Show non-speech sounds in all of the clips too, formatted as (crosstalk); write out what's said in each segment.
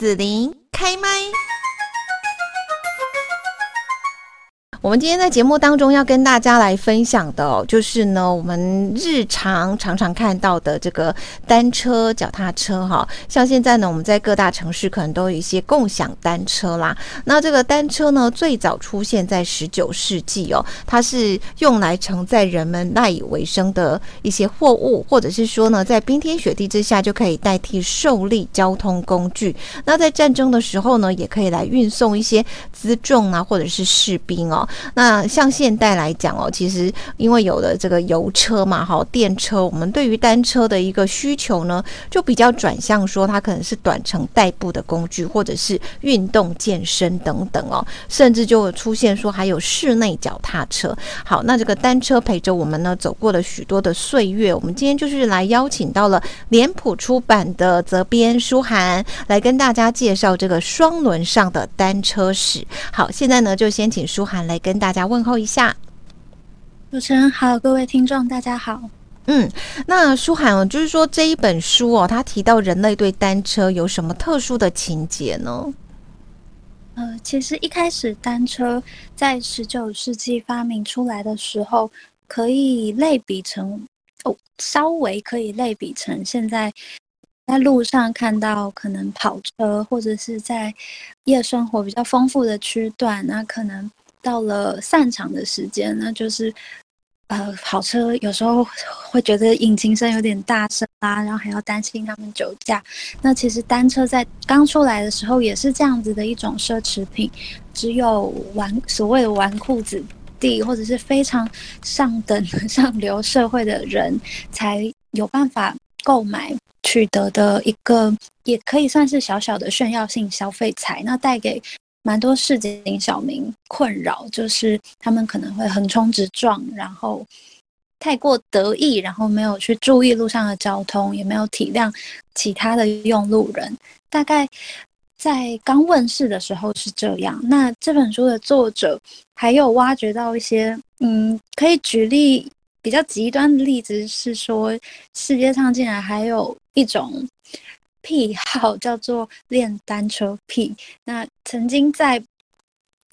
子琳开麦。我们今天在节目当中要跟大家来分享的哦，就是呢，我们日常常常看到的这个单车、脚踏车哈。像现在呢，我们在各大城市可能都有一些共享单车啦。那这个单车呢，最早出现在十九世纪哦，它是用来承载人们赖以为生的一些货物，或者是说呢，在冰天雪地之下就可以代替兽力交通工具。那在战争的时候呢，也可以来运送一些辎重啊，或者是士兵哦。那像现代来讲哦，其实因为有了这个油车嘛，哈，电车，我们对于单车的一个需求呢，就比较转向说它可能是短程代步的工具，或者是运动健身等等哦，甚至就出现说还有室内脚踏车。好，那这个单车陪着我们呢，走过了许多的岁月。我们今天就是来邀请到了脸谱出版的责编书涵来跟大家介绍这个双轮上的单车史。好，现在呢就先请书涵来。跟大家问候一下，主持人好，各位听众大家好。嗯，那舒涵哦，就是说这一本书哦，他提到人类对单车有什么特殊的情节呢？呃，其实一开始单车在十九世纪发明出来的时候，可以类比成哦，稍微可以类比成现在在路上看到可能跑车，或者是在夜生活比较丰富的区段，那可能。到了散场的时间，那就是，呃，跑车有时候会觉得引擎声有点大声啦，然后还要担心他们酒驾。那其实单车在刚出来的时候也是这样子的一种奢侈品，只有纨所谓的纨绔子弟或者是非常上等 (laughs) 上流社会的人才有办法购买取得的一个，也可以算是小小的炫耀性消费财，那带给。蛮多市井小民困扰，就是他们可能会横冲直撞，然后太过得意，然后没有去注意路上的交通，也没有体谅其他的用路人。大概在刚问世的时候是这样。那这本书的作者还有挖掘到一些，嗯，可以举例比较极端的例子，是说世界上竟然还有一种。癖好叫做练单车癖。那曾经在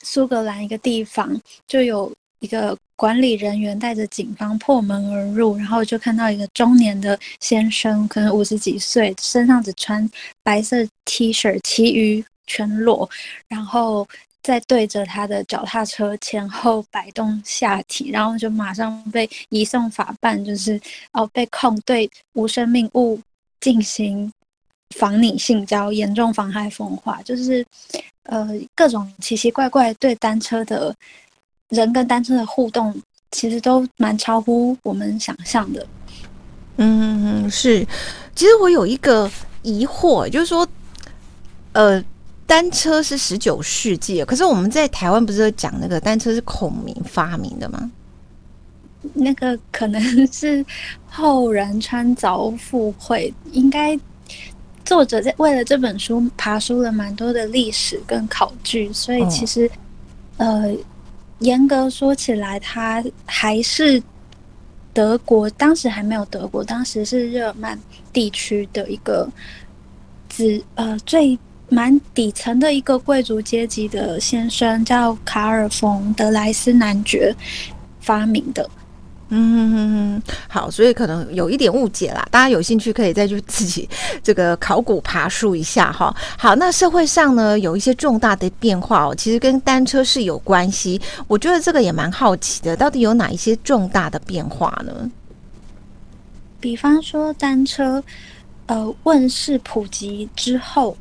苏格兰一个地方，就有一个管理人员带着警方破门而入，然后就看到一个中年的先生，可能五十几岁，身上只穿白色 T 恤，其余全裸，然后再对着他的脚踏车前后摆动下体，然后就马上被移送法办，就是哦被控对无生命物进行。妨拟性交，严重妨害风化，就是呃各种奇奇怪怪对单车的人跟单车的互动，其实都蛮超乎我们想象的。嗯，是。其实我有一个疑惑，就是说，呃，单车是十九世纪，可是我们在台湾不是讲那个单车是孔明发明的吗？那个可能是后人穿凿附会，应该。作者在为了这本书爬书了蛮多的历史跟考据，所以其实，哦、呃，严格说起来，他还是德国当时还没有德国，当时是日耳曼地区的一个子呃最蛮底层的一个贵族阶级的先生，叫卡尔冯德莱斯男爵发明的。嗯哼哼，好，所以可能有一点误解啦。大家有兴趣可以再去自己这个考古爬梳一下哈。好，那社会上呢有一些重大的变化哦，其实跟单车是有关系。我觉得这个也蛮好奇的，到底有哪一些重大的变化呢？比方说单车，呃，问世普及之后，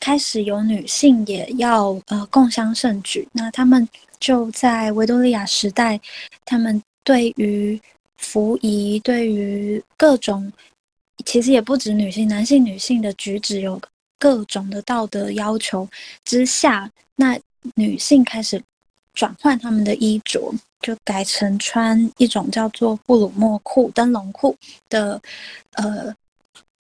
开始有女性也要呃共襄盛举，那他们。就在维多利亚时代，他们对于服仪、对于各种，其实也不止女性、男性、女性的举止有各种的道德要求之下，那女性开始转换他们的衣着，就改成穿一种叫做布鲁莫裤、灯笼裤的呃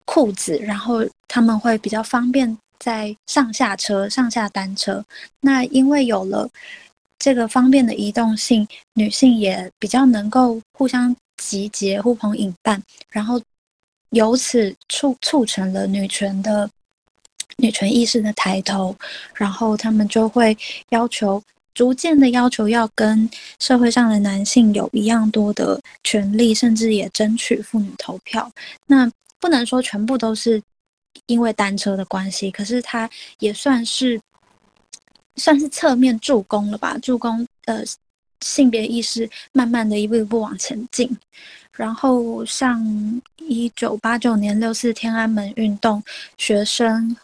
裤子，然后他们会比较方便在上下车、上下单车。那因为有了。这个方便的移动性，女性也比较能够互相集结、互朋引伴，然后由此促促成了女权的女权意识的抬头，然后他们就会要求，逐渐的要求要跟社会上的男性有一样多的权利，甚至也争取妇女投票。那不能说全部都是因为单车的关系，可是它也算是算是侧面助攻了吧，助攻呃性别意识慢慢的一步一步往前进。然后像一九八九年六四天安门运动，学生。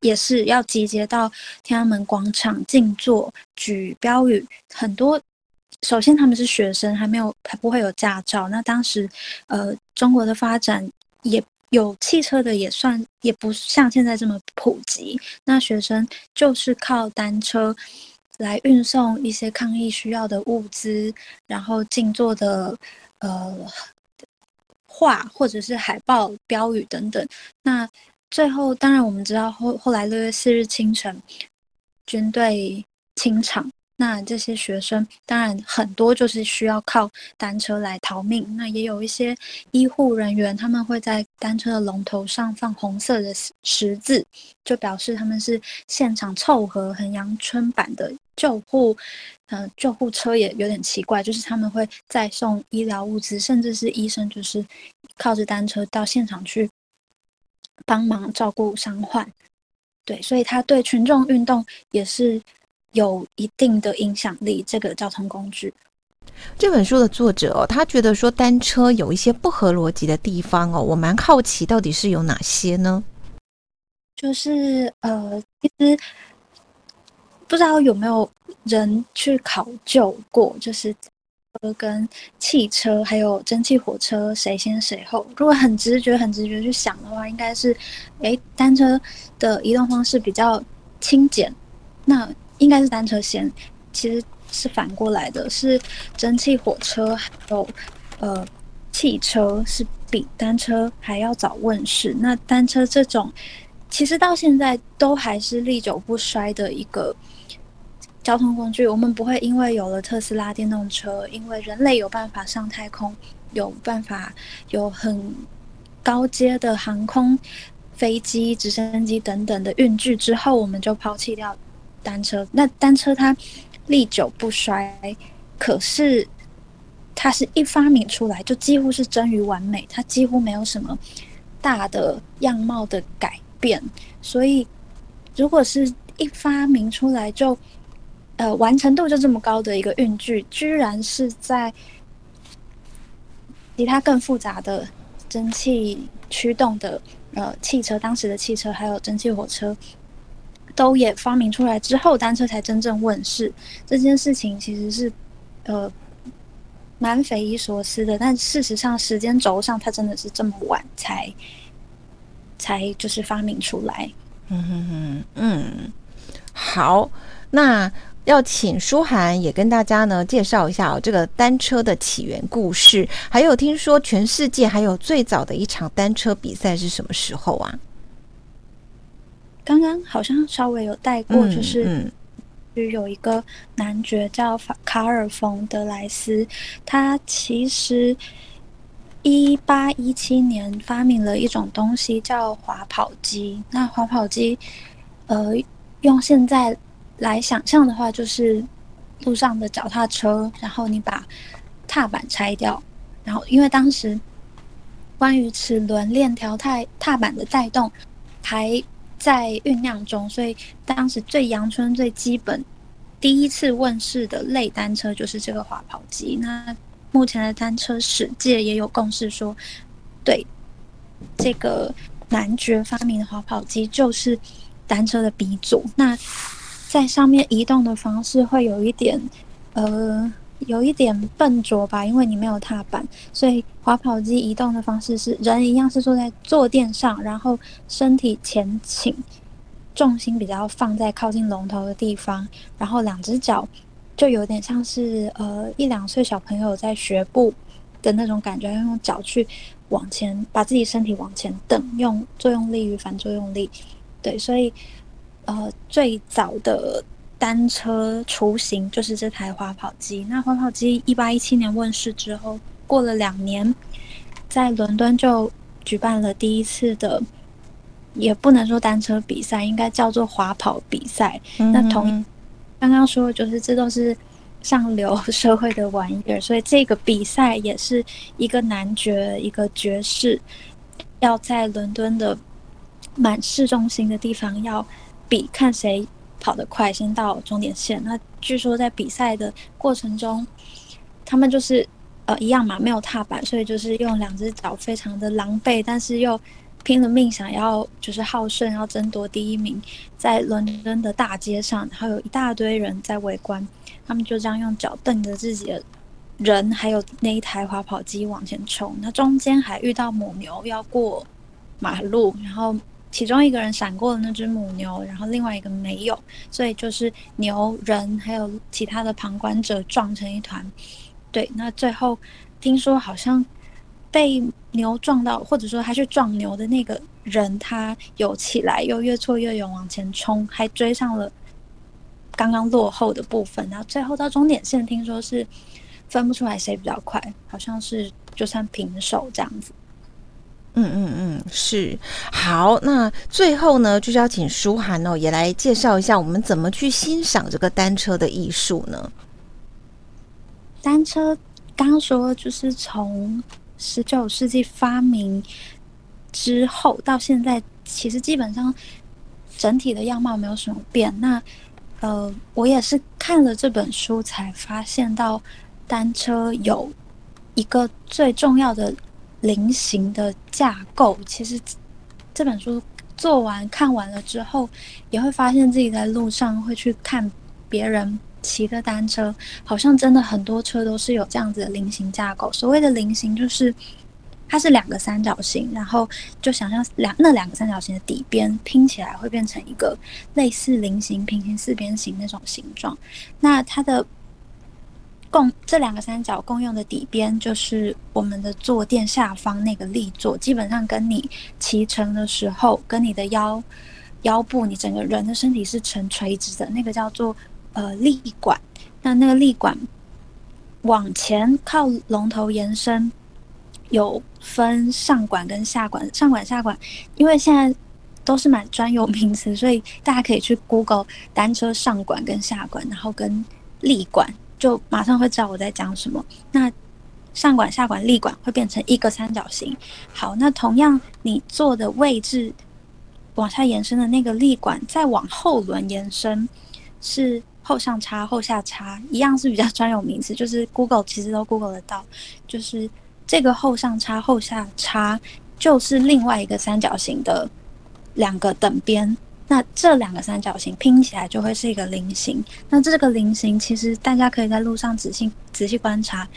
也是要集结到天安门广场静坐、举标语，很多。首先他们是学生，还没有还不会有驾照。那当时，呃，中国的发展也有汽车的，也算也不像现在这么普及。那学生就是靠单车来运送一些抗议需要的物资，然后静坐的呃画或者是海报、标语等等。那最后，当然我们知道后后来六月四日清晨，军队清场，那这些学生当然很多就是需要靠单车来逃命。那也有一些医护人员，他们会在单车的龙头上放红色的十字，就表示他们是现场凑合衡阳春版的救护。嗯、呃，救护车也有点奇怪，就是他们会再送医疗物资，甚至是医生就是靠着单车到现场去。帮忙照顾伤患，对，所以他对群众运动也是有一定的影响力。这个交通工具，这本书的作者哦，他觉得说单车有一些不合逻辑的地方哦，我蛮好奇到底是有哪些呢？就是呃，其实不知道有没有人去考究过，就是车。跟汽车还有蒸汽火车谁先谁后？如果很直觉、很直觉去想的话，应该是，诶，单车的移动方式比较轻简，那应该是单车先。其实是反过来的，是蒸汽火车还有呃汽车是比单车还要早问世。那单车这种，其实到现在都还是历久不衰的一个。交通工具，我们不会因为有了特斯拉电动车，因为人类有办法上太空，有办法有很高阶的航空飞机、直升机等等的运具之后，我们就抛弃掉单车。那单车它历久不衰，可是它是一发明出来就几乎是臻于完美，它几乎没有什么大的样貌的改变。所以，如果是一发明出来就呃，完成度就这么高的一个运具，居然是在其他更复杂的蒸汽驱动的呃汽车，当时的汽车还有蒸汽火车都也发明出来之后，单车才真正问世。这件事情其实是呃蛮匪夷所思的，但事实上时间轴上，它真的是这么晚才才就是发明出来。嗯哼哼，嗯，好，那。要请书涵也跟大家呢介绍一下哦，这个单车的起源故事，还有听说全世界还有最早的一场单车比赛是什么时候啊？刚刚好像稍微有带过，嗯、就是有一个男爵叫卡尔冯德莱斯，他其实一八一七年发明了一种东西叫滑跑机。那滑跑机，呃，用现在。来想象的话，就是路上的脚踏车，然后你把踏板拆掉，然后因为当时关于齿轮链条踏踏板的带动还在酝酿中，所以当时最阳春、最基本、第一次问世的类单车就是这个滑跑机。那目前的单车史界也有共识说，对这个男爵发明的滑跑机就是单车的鼻祖。那在上面移动的方式会有一点，呃，有一点笨拙吧，因为你没有踏板，所以滑跑机移动的方式是人一样是坐在坐垫上，然后身体前倾，重心比较放在靠近龙头的地方，然后两只脚就有点像是呃一两岁小朋友在学步的那种感觉，要用脚去往前把自己身体往前蹬，用作用力与反作用力，对，所以。呃，最早的 (sniffs) 单车雏形就是这台滑跑机。那滑跑机一八一七年问世之后，过了两年，在伦敦就举办了第一次的也不能说单车比赛，应该叫做滑跑比赛。嗯、那同刚刚说，就是这都是上流社会的玩意儿，所以这个比赛也是一个男爵，一个爵士，要在伦敦的满市中心的地方要比，看谁跑得快，先到终点线。那据说在比赛的过程中，他们就是。呃，一样嘛，没有踏板，所以就是用两只脚非常的狼狈，但是又拼了命想要就是好胜，要争夺第一名，在伦敦的大街上，然后有一大堆人在围观，他们就这样用脚蹬着自己的人，还有那一台滑跑机往前冲。那中间还遇到母牛要过马路，然后其中一个人闪过了那只母牛，然后另外一个没有，所以就是牛人还有其他的旁观者撞成一团。对，那最后听说好像被牛撞到，或者说他去撞牛的那个人，他有起来，又越挫越勇往前冲，还追上了刚刚落后的部分。然后最后到终点线，听说是分不出来谁比较快，好像是就算平手这样子。嗯嗯嗯，是。好，那最后呢，就是要请舒涵哦，也来介绍一下我们怎么去欣赏这个单车的艺术呢？单车刚刚说，就是从十九世纪发明之后到现在，其实基本上整体的样貌没有什么变。那呃，我也是看了这本书才发现到，单车有一个最重要的菱形的架构。其实这本书做完看完了之后，也会发现自己在路上会去看别人。骑的单车好像真的很多车都是有这样子的菱形架构。所谓的菱形，就是它是两个三角形，然后就想象两那两个三角形的底边拼起来会变成一个类似菱形、平行四边形那种形状。那它的共这两个三角共用的底边，就是我们的坐垫下方那个立座，基本上跟你骑乘的时候，跟你的腰腰部，你整个人的身体是呈垂直的，那个叫做。呃，立管，那那个立管往前靠龙头延伸，有分上管跟下管。上管、下管，因为现在都是蛮专有名词，所以大家可以去 Google 单车上管跟下管，然后跟立管，就马上会知道我在讲什么。那上管、下管、立管会变成一个三角形。好，那同样你坐的位置往下延伸的那个立管，再往后轮延伸是。后上叉、后下叉一样是比较专有名词，就是 Google 其实都 Google 得到，就是这个后上叉、后下叉就是另外一个三角形的两个等边，那这两个三角形拼起来就会是一个菱形。那这个菱形其实大家可以在路上仔细仔细观察，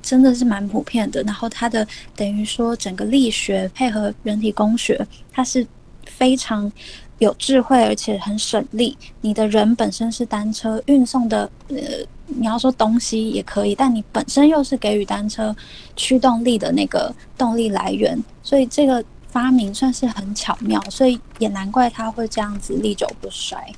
真的是蛮普遍的。然后它的等于说整个力学配合人体工学，它是非常。有智慧，而且很省力。你的人本身是单车运送的，呃，你要说东西也可以，但你本身又是给予单车驱动力的那个动力来源，所以这个发明算是很巧妙，所以也难怪它会这样子历久不衰。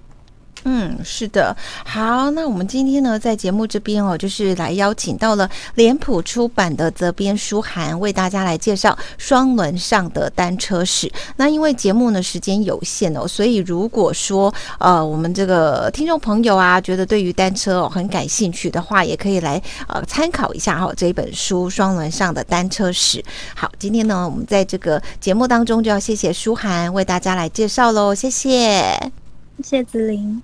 嗯，是的，好，那我们今天呢，在节目这边哦，就是来邀请到了脸谱出版的责编书涵，为大家来介绍双轮上的单车史。那因为节目呢时间有限哦，所以如果说呃我们这个听众朋友啊，觉得对于单车哦很感兴趣的话，也可以来呃参考一下哈、哦、这一本书《双轮上的单车史》。好，今天呢，我们在这个节目当中就要谢谢书涵为大家来介绍喽，谢谢，谢谢子琳。